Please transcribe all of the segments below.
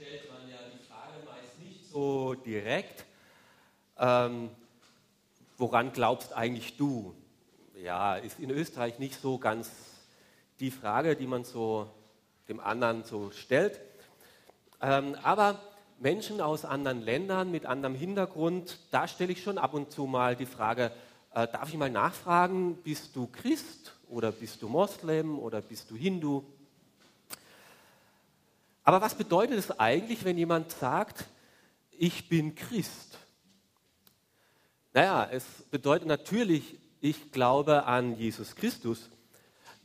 stellt man ja die Frage meist nicht so direkt, ähm, woran glaubst eigentlich du? Ja, ist in Österreich nicht so ganz die Frage, die man so dem anderen so stellt. Ähm, aber Menschen aus anderen Ländern mit anderem Hintergrund, da stelle ich schon ab und zu mal die Frage, äh, darf ich mal nachfragen, bist du Christ oder bist du Moslem oder bist du Hindu? Aber was bedeutet es eigentlich, wenn jemand sagt, ich bin Christ? Naja, es bedeutet natürlich, ich glaube an Jesus Christus.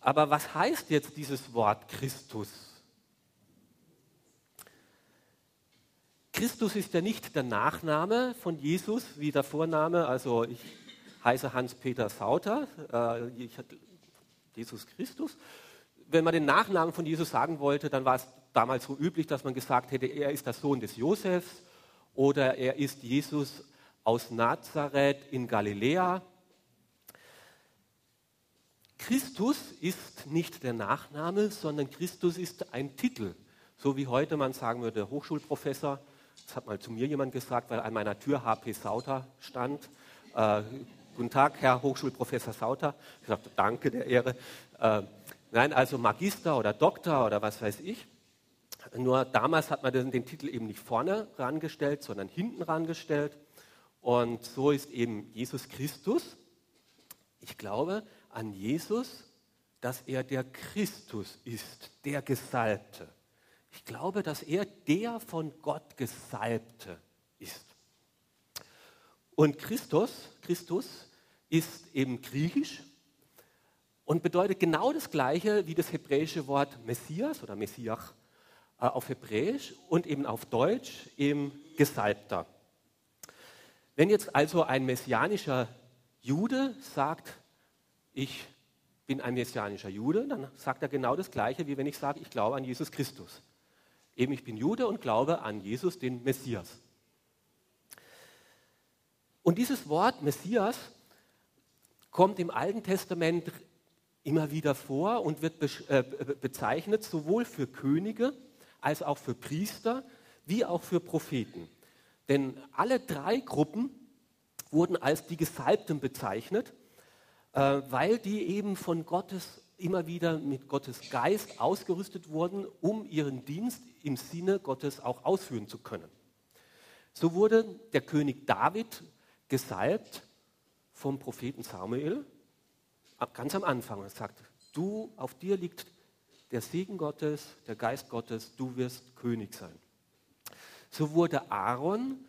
Aber was heißt jetzt dieses Wort Christus? Christus ist ja nicht der Nachname von Jesus wie der Vorname. Also ich heiße Hans-Peter Sauter, äh, Jesus Christus. Wenn man den Nachnamen von Jesus sagen wollte, dann war es damals so üblich, dass man gesagt hätte, er ist der Sohn des Josefs oder er ist Jesus aus Nazareth in Galiläa Christus ist nicht der Nachname, sondern Christus ist ein Titel. So wie heute man sagen würde, Hochschulprofessor. Das hat mal zu mir jemand gesagt, weil an meiner Tür HP Sauter stand. Äh, guten Tag, Herr Hochschulprofessor Sauter. Ich sagte, danke der Ehre. Äh, nein, also Magister oder Doktor oder was weiß ich. Nur damals hat man den, Titel eben nicht vorne rangestellt, sondern hinten rangestellt. Und so ist eben Jesus Christus. Ich glaube, an Jesus, dass er der Christus ist, der Gesalbte. Ich glaube, dass er der von Gott Gesalbte ist. Und Christus, Christus ist eben griechisch und bedeutet genau das gleiche wie das hebräische Wort Messias oder Messiach auf Hebräisch und eben auf Deutsch eben Gesalbter. Wenn jetzt also ein messianischer Jude sagt, ich bin ein messianischer Jude, dann sagt er genau das Gleiche, wie wenn ich sage, ich glaube an Jesus Christus. Eben, ich bin Jude und glaube an Jesus, den Messias. Und dieses Wort Messias kommt im Alten Testament immer wieder vor und wird äh, bezeichnet sowohl für Könige als auch für Priester wie auch für Propheten. Denn alle drei Gruppen wurden als die Gesalbten bezeichnet äh, weil die eben von Gottes immer wieder mit Gottes Geist ausgerüstet wurden, um ihren Dienst im Sinne Gottes auch ausführen zu können. So wurde der König David gesalbt vom Propheten Samuel ganz am Anfang. Er sagt, du, auf dir liegt der Segen Gottes, der Geist Gottes, du wirst König sein. So wurde Aaron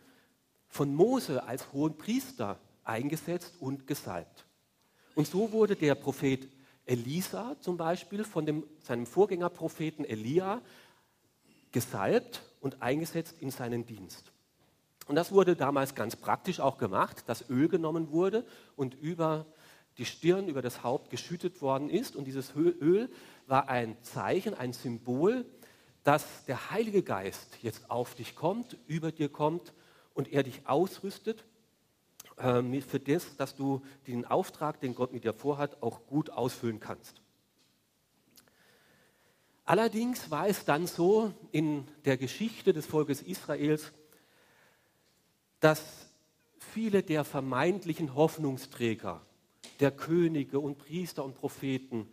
von Mose als hohen Priester eingesetzt und gesalbt. Und so wurde der Prophet Elisa zum Beispiel von dem, seinem Vorgängerpropheten Elia gesalbt und eingesetzt in seinen Dienst. Und das wurde damals ganz praktisch auch gemacht, dass Öl genommen wurde und über die Stirn, über das Haupt geschüttet worden ist. Und dieses Öl war ein Zeichen, ein Symbol, dass der Heilige Geist jetzt auf dich kommt, über dir kommt und er dich ausrüstet äh, für das, dass du den Auftrag, den Gott mit dir vorhat, auch gut ausfüllen kannst. Allerdings war es dann so in der Geschichte des Volkes Israels, dass viele der vermeintlichen Hoffnungsträger, der Könige und Priester und Propheten,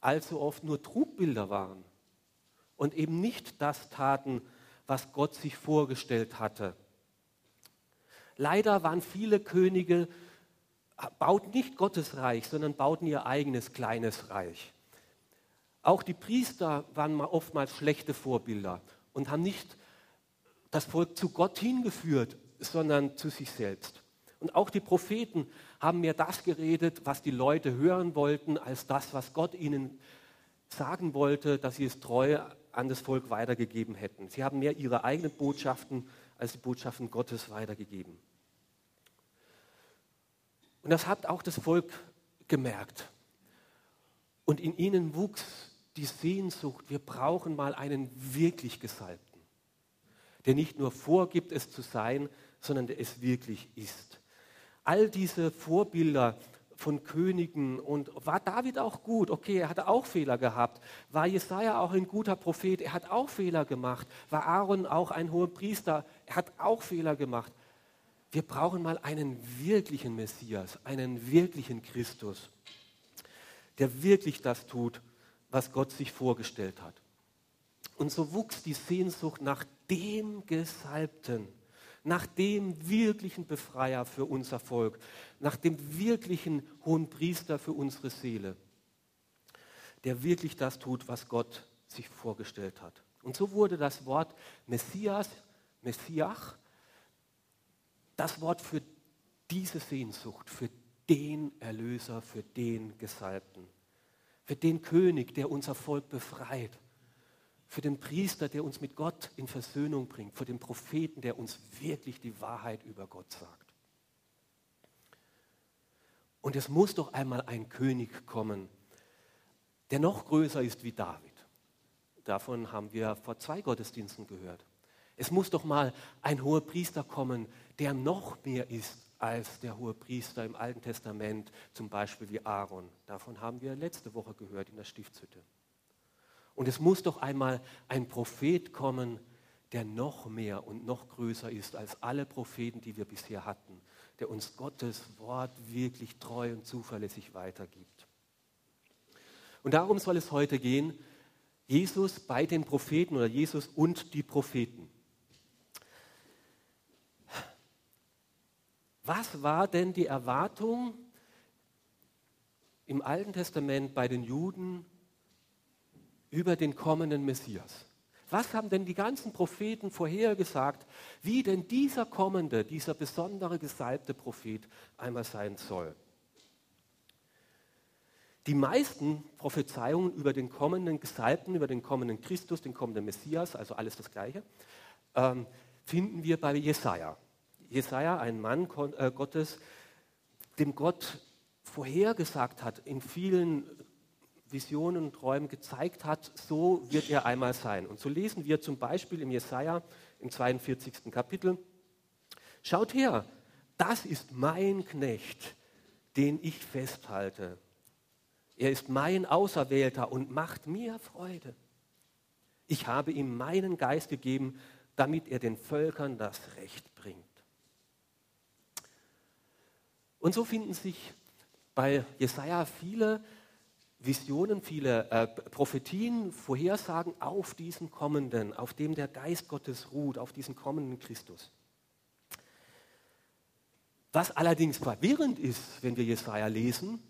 allzu oft nur Trugbilder waren und eben nicht das taten, was Gott sich vorgestellt hatte Leider waren viele Könige, bauten nicht Gottes Reich, sondern bauten ihr eigenes kleines Reich. Auch die Priester waren oftmals schlechte Vorbilder und haben nicht das Volk zu Gott hingeführt, sondern zu sich selbst. Und auch die Propheten haben mehr das geredet, was die Leute hören wollten, als das, was Gott ihnen sagen wollte, dass sie es treu an das Volk weitergegeben hätten. Sie haben mehr ihre eigenen Botschaften als die Botschaften Gottes weitergegeben. Und das hat auch das Volk gemerkt. Und in ihnen wuchs die Sehnsucht, wir brauchen mal einen wirklich Gesalbten, der nicht nur vorgibt, es zu sein, sondern der es wirklich ist. All diese Vorbilder von Königen und war David auch gut? Okay, er hatte auch Fehler gehabt. War Jesaja auch ein guter Prophet? Er hat auch Fehler gemacht. War Aaron auch ein hoher Priester? Er hat auch Fehler gemacht. Wir brauchen mal einen wirklichen Messias, einen wirklichen Christus, der wirklich das tut, was Gott sich vorgestellt hat. Und so wuchs die Sehnsucht nach dem Gesalbten, nach dem wirklichen Befreier für unser Volk, nach dem wirklichen hohen Priester für unsere Seele, der wirklich das tut, was Gott sich vorgestellt hat. Und so wurde das Wort Messias, Messiach, das Wort für diese Sehnsucht, für den Erlöser, für den Gesalbten, für den König, der unser Volk befreit, für den Priester, der uns mit Gott in Versöhnung bringt, für den Propheten, der uns wirklich die Wahrheit über Gott sagt. Und es muss doch einmal ein König kommen, der noch größer ist wie David. Davon haben wir vor zwei Gottesdiensten gehört. Es muss doch mal ein hoher Priester kommen, der noch mehr ist als der hohe Priester im Alten Testament, zum Beispiel wie Aaron. Davon haben wir letzte Woche gehört in der Stiftshütte. Und es muss doch einmal ein Prophet kommen, der noch mehr und noch größer ist als alle Propheten, die wir bisher hatten, der uns Gottes Wort wirklich treu und zuverlässig weitergibt. Und darum soll es heute gehen, Jesus bei den Propheten oder Jesus und die Propheten. Was war denn die Erwartung im Alten Testament bei den Juden über den kommenden Messias. Was haben denn die ganzen Propheten vorhergesagt, wie denn dieser kommende, dieser besondere gesalbte Prophet einmal sein soll? Die meisten Prophezeiungen über den kommenden Gesalbten, über den kommenden Christus, den kommenden Messias, also alles das Gleiche, ähm, finden wir bei Jesaja. Jesaja, ein Mann äh, Gottes, dem Gott vorhergesagt hat in vielen Visionen und Träumen gezeigt hat, so wird er einmal sein. Und so lesen wir zum Beispiel im Jesaja im 42. Kapitel: Schaut her, das ist mein Knecht, den ich festhalte. Er ist mein Auserwählter und macht mir Freude. Ich habe ihm meinen Geist gegeben, damit er den Völkern das Recht bringt. Und so finden sich bei Jesaja viele Visionen, viele äh, Prophetien, Vorhersagen auf diesen kommenden, auf dem der Geist Gottes ruht, auf diesen kommenden Christus. Was allerdings verwirrend ist, wenn wir Jesaja lesen,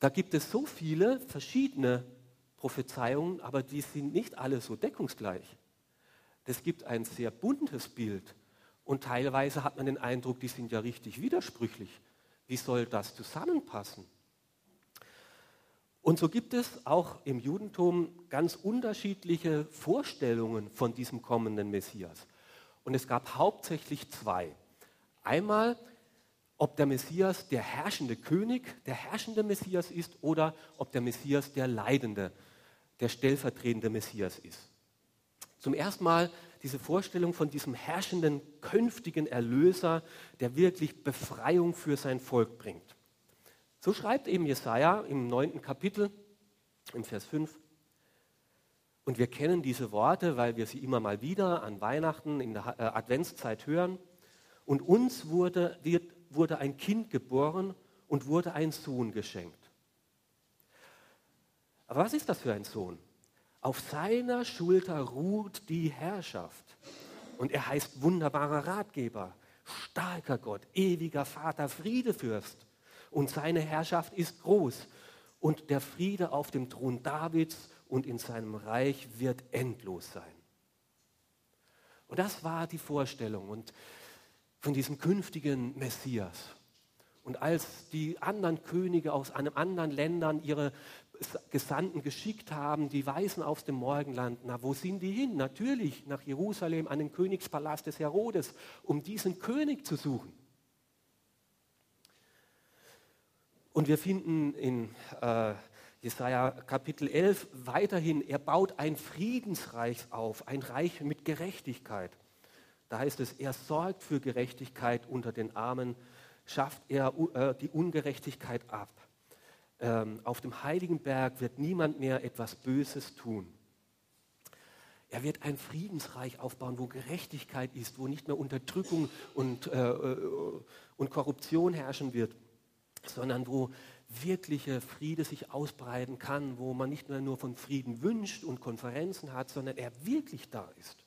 da gibt es so viele verschiedene Prophezeiungen, aber die sind nicht alle so deckungsgleich. Es gibt ein sehr buntes Bild und teilweise hat man den Eindruck, die sind ja richtig widersprüchlich. Wie soll das zusammenpassen? Und so gibt es auch im Judentum ganz unterschiedliche Vorstellungen von diesem kommenden Messias. Und es gab hauptsächlich zwei. Einmal, ob der Messias der herrschende König, der herrschende Messias ist oder ob der Messias der leidende, der stellvertretende Messias ist. Zum ersten Mal diese Vorstellung von diesem herrschenden, künftigen Erlöser, der wirklich Befreiung für sein Volk bringt. So schreibt eben Jesaja im neunten Kapitel, im Vers 5. Und wir kennen diese Worte, weil wir sie immer mal wieder an Weihnachten in der äh, Adventszeit hören. Und uns wurde, wird, wurde ein Kind geboren und wurde ein Sohn geschenkt. Aber was ist das für ein Sohn? Auf seiner Schulter ruht die Herrschaft. Und er heißt wunderbarer Ratgeber, starker Gott, ewiger Vater, Friedefürst und seine Herrschaft ist groß. Und der Friede auf dem Thron Davids und in seinem Reich wird endlos sein. Und das war die Vorstellung und von diesem künftigen Messias. Und als die anderen Könige aus einem anderen Ländern ihre Gesandten geschickt haben, die Weisen aus dem Morgenland, na, wo sind die hin? Natürlich nach Jerusalem, an den Königspalast des Herodes, um diesen König zu suchen. Und wir finden in äh, Jesaja Kapitel 11 weiterhin, er baut ein Friedensreich auf, ein Reich mit Gerechtigkeit. Da heißt es, er sorgt für Gerechtigkeit unter den Armen, schafft er äh, die Ungerechtigkeit ab. Ähm, auf dem heiligen Berg wird niemand mehr etwas Böses tun. Er wird ein Friedensreich aufbauen, wo Gerechtigkeit ist, wo nicht mehr Unterdrückung und, äh, äh und Korruption herrschen wird, sondern wo wirkliche Friede sich ausbreiten kann, wo man nicht mehr nur von Frieden wünscht und Konferenzen hat, sondern er wirklich da ist.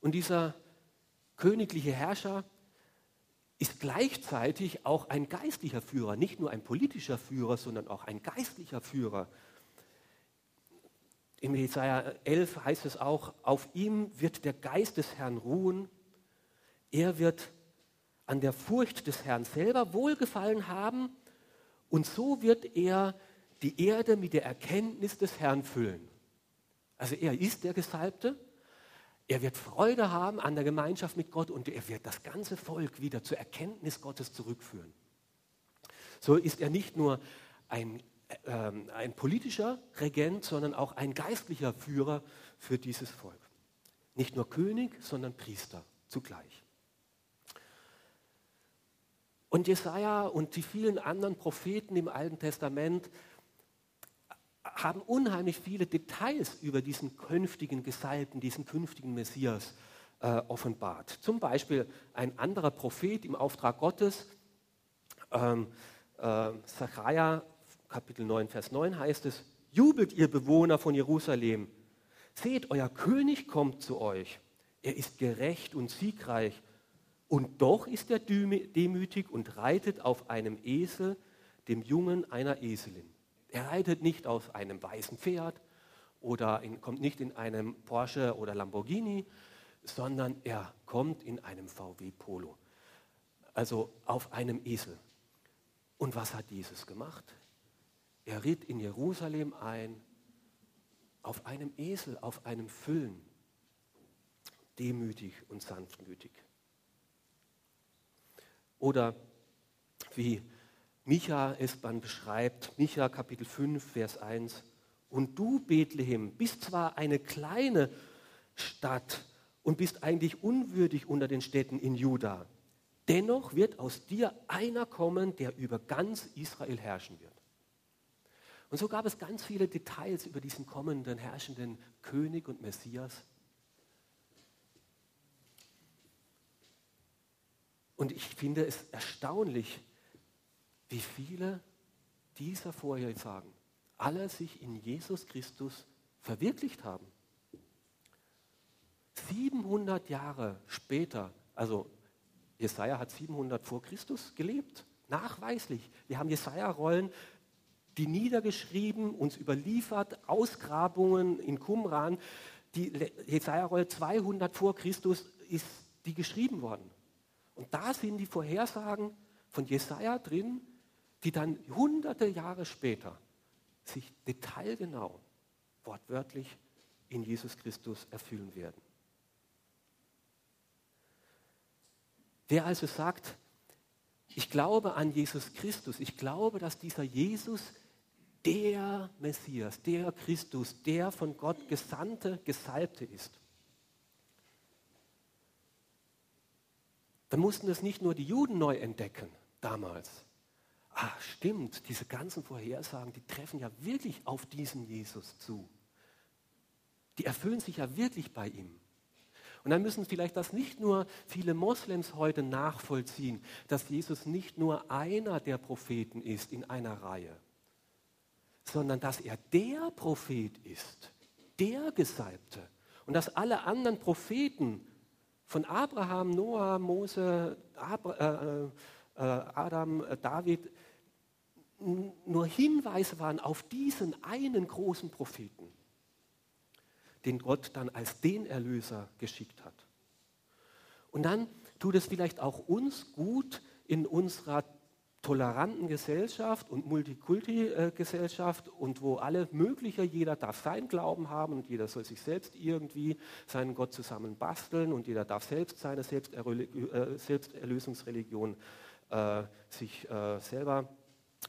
Und dieser königliche Herrscher ist gleichzeitig auch ein geistlicher Führer, nicht nur ein politischer Führer, sondern auch ein geistlicher Führer. Im Jesaja 11 heißt es auch: Auf ihm wird der Geist des Herrn ruhen. Er wird an der Furcht des Herrn selber wohlgefallen haben und so wird er die Erde mit der Erkenntnis des Herrn füllen. Also er ist der Gesalbte, er wird Freude haben an der Gemeinschaft mit Gott und er wird das ganze Volk wieder zur Erkenntnis Gottes zurückführen. So ist er nicht nur ein, äh, ein politischer Regent, sondern auch ein geistlicher Führer für dieses Volk. Nicht nur König, sondern Priester zugleich. Und Jesaja und die vielen anderen Propheten im Alten Testament haben unheimlich viele Details über diesen künftigen Gesalbten, diesen künftigen Messias äh, offenbart. Zum Beispiel ein anderer Prophet im Auftrag Gottes, ähm, äh, Zachariah, Kapitel 9, Vers 9 heißt es, Jubelt ihr Bewohner von Jerusalem, seht, euer König kommt zu euch. Er ist gerecht und siegreich und doch ist er demütig und reitet auf einem Esel, dem Jungen einer Eselin. Er reitet nicht auf einem weißen Pferd oder in, kommt nicht in einem Porsche oder Lamborghini, sondern er kommt in einem VW Polo. Also auf einem Esel. Und was hat Jesus gemacht? Er ritt in Jerusalem ein, auf einem Esel, auf einem Füllen, demütig und sanftmütig. Oder wie Micha es dann beschreibt, Micha Kapitel 5, Vers 1, und du, Bethlehem, bist zwar eine kleine Stadt und bist eigentlich unwürdig unter den Städten in Juda, dennoch wird aus dir einer kommen, der über ganz Israel herrschen wird. Und so gab es ganz viele Details über diesen kommenden herrschenden König und Messias. Und ich finde es erstaunlich, wie viele dieser Vorhersagen alle sich in Jesus Christus verwirklicht haben. 700 Jahre später, also Jesaja hat 700 vor Christus gelebt, nachweislich. Wir haben Jesaja-Rollen, die niedergeschrieben, uns überliefert, Ausgrabungen in Qumran. Die Jesaja-Rolle 200 vor Christus ist die geschrieben worden. Und da sind die Vorhersagen von Jesaja drin, die dann hunderte Jahre später sich detailgenau, wortwörtlich in Jesus Christus erfüllen werden. Wer also sagt, ich glaube an Jesus Christus, ich glaube, dass dieser Jesus der Messias, der Christus, der von Gott gesandte, gesalbte ist, dann mussten es nicht nur die Juden neu entdecken damals. Ah, stimmt, diese ganzen Vorhersagen, die treffen ja wirklich auf diesen Jesus zu. Die erfüllen sich ja wirklich bei ihm. Und dann müssen vielleicht das nicht nur viele Moslems heute nachvollziehen, dass Jesus nicht nur einer der Propheten ist in einer Reihe, sondern dass er der Prophet ist, der Gesalbte. Und dass alle anderen Propheten von Abraham, Noah, Mose, äh, äh, Adam, äh, David nur Hinweise waren auf diesen einen großen Propheten, den Gott dann als den Erlöser geschickt hat. Und dann tut es vielleicht auch uns gut, in unserer toleranten Gesellschaft und Multikulti-Gesellschaft und wo alle mögliche, jeder darf seinen Glauben haben und jeder soll sich selbst irgendwie seinen Gott zusammen basteln und jeder darf selbst seine äh, Selbsterlösungsreligion äh, sich äh, selber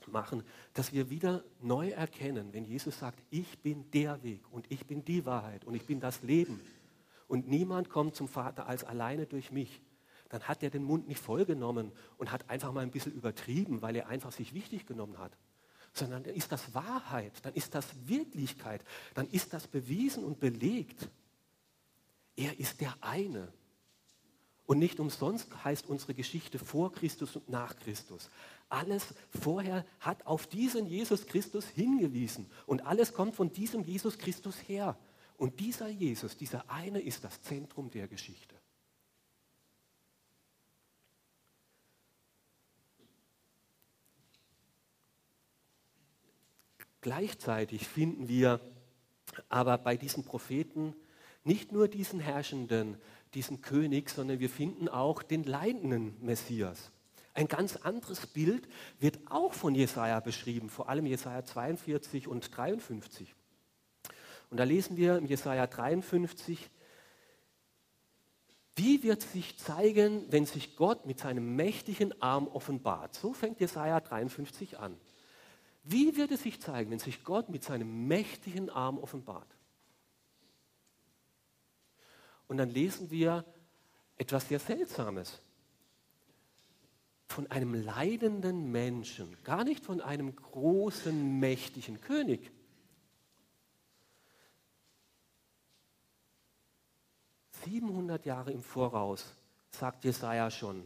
machen, dass wir wieder neu erkennen, wenn Jesus sagt, ich bin der Weg und ich bin die Wahrheit und ich bin das Leben. Und niemand kommt zum Vater als alleine durch mich dann hat er den Mund nicht vollgenommen und hat einfach mal ein bisschen übertrieben, weil er einfach sich wichtig genommen hat. Sondern dann ist das Wahrheit, dann ist das Wirklichkeit, dann ist das bewiesen und belegt. Er ist der eine. Und nicht umsonst heißt unsere Geschichte vor Christus und nach Christus. Alles vorher hat auf diesen Jesus Christus hingewiesen. Und alles kommt von diesem Jesus Christus her. Und dieser Jesus, dieser eine ist das Zentrum der Geschichte. Gleichzeitig finden wir aber bei diesen Propheten nicht nur diesen Herrschenden, diesen König, sondern wir finden auch den leidenden Messias. Ein ganz anderes Bild wird auch von Jesaja beschrieben, vor allem Jesaja 42 und 53. Und da lesen wir im Jesaja 53, wie wird sich zeigen, wenn sich Gott mit seinem mächtigen Arm offenbart? So fängt Jesaja 53 an. Wie wird es sich zeigen, wenn sich Gott mit seinem mächtigen Arm offenbart? Und dann lesen wir etwas sehr Seltsames. Von einem leidenden Menschen, gar nicht von einem großen, mächtigen König. Siebenhundert Jahre im Voraus sagt Jesaja schon,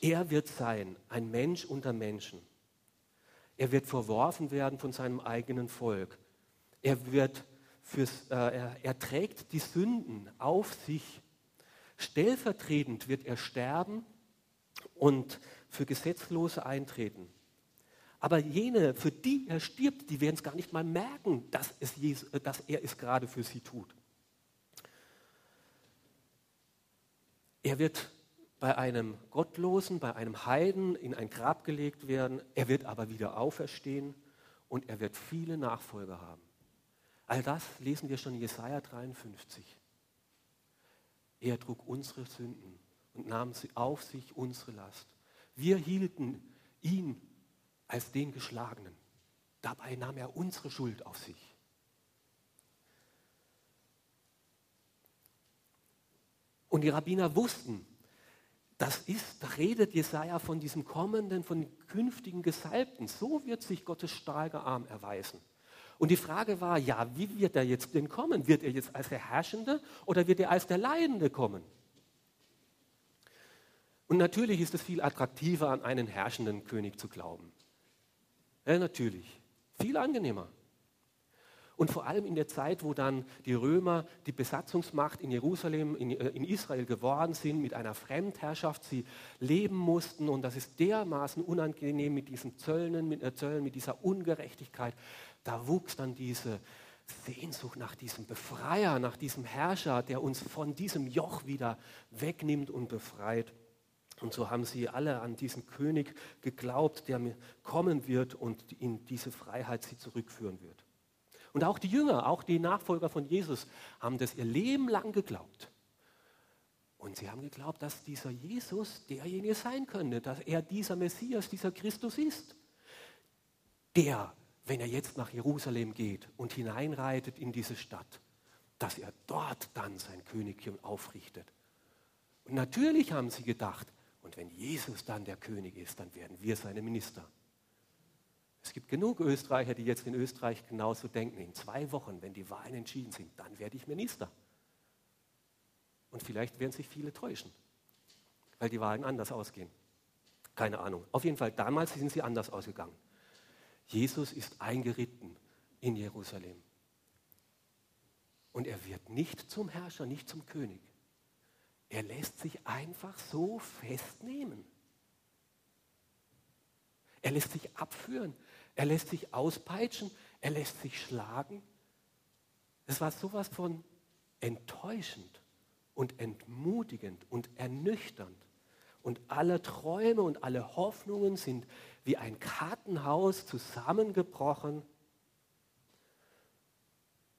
er wird sein, ein Mensch unter Menschen. Er wird verworfen werden von seinem eigenen Volk. Er, wird fürs, äh, er, er trägt die Sünden auf sich. Stellvertretend wird er sterben und für Gesetzlose eintreten. Aber jene, für die er stirbt, die werden es gar nicht mal merken, dass, es Jesus, dass er es gerade für sie tut. Er wird bei einem Gottlosen, bei einem Heiden in ein Grab gelegt werden. Er wird aber wieder auferstehen und er wird viele Nachfolger haben. All das lesen wir schon in Jesaja 53. Er trug unsere Sünden und nahm sie auf sich unsere Last. Wir hielten ihn als den Geschlagenen. Dabei nahm er unsere Schuld auf sich. Und die Rabbiner wussten, das ist, da redet Jesaja von diesem kommenden, von künftigen Gesalbten. So wird sich Gottes starker Arm erweisen. Und die Frage war, ja, wie wird er jetzt denn kommen? Wird er jetzt als der Herrschende oder wird er als der Leidende kommen? Und natürlich ist es viel attraktiver, an einen herrschenden König zu glauben. Ja, natürlich. Viel angenehmer. Und vor allem in der Zeit, wo dann die Römer die Besatzungsmacht in Jerusalem, in, äh, in, Israel geworden sind, mit einer Fremdherrschaft sie leben mussten. Und das ist dermaßen unangenehm mit diesen Zöllen, mit, äh, Zöllen, mit dieser Ungerechtigkeit. Da wuchs dann diese Sehnsucht nach diesem Befreier, nach diesem Herrscher, der uns von diesem Joch wieder wegnimmt und befreit. Und so haben sie alle an diesen König geglaubt, der kommen wird und in diese Freiheit sie zurückführen wird. Und auch die Jünger, auch die Nachfolger von Jesus haben das ihr Leben lang geglaubt. Und sie haben geglaubt, dass dieser Jesus derjenige sein könnte, dass er dieser Messias, dieser Christus ist. Der, wenn er jetzt nach Jerusalem geht und hineinreitet in diese Stadt, dass er dort dann sein Königtum aufrichtet. Und natürlich haben sie gedacht, und wenn Jesus dann der König ist, dann werden wir seine Minister. Es gibt genug Österreicher, die jetzt in Österreich genauso denken. In zwei Wochen, wenn die Wahlen entschieden sind, dann werde ich Minister. Und vielleicht werden sich viele täuschen, weil die Wahlen anders ausgehen. Keine Ahnung. Auf jeden Fall, damals sind sie anders ausgegangen. Jesus ist eingeritten in Jerusalem. Und er wird nicht zum Herrscher, nicht zum König. Er lässt sich einfach so festnehmen. Er lässt sich abführen. Er lässt sich auspeitschen. Er lässt sich schlagen. Es war sowas von enttäuschend und entmutigend und ernüchternd. Und alle Träume und alle Hoffnungen sind wie ein Kartenhaus zusammengebrochen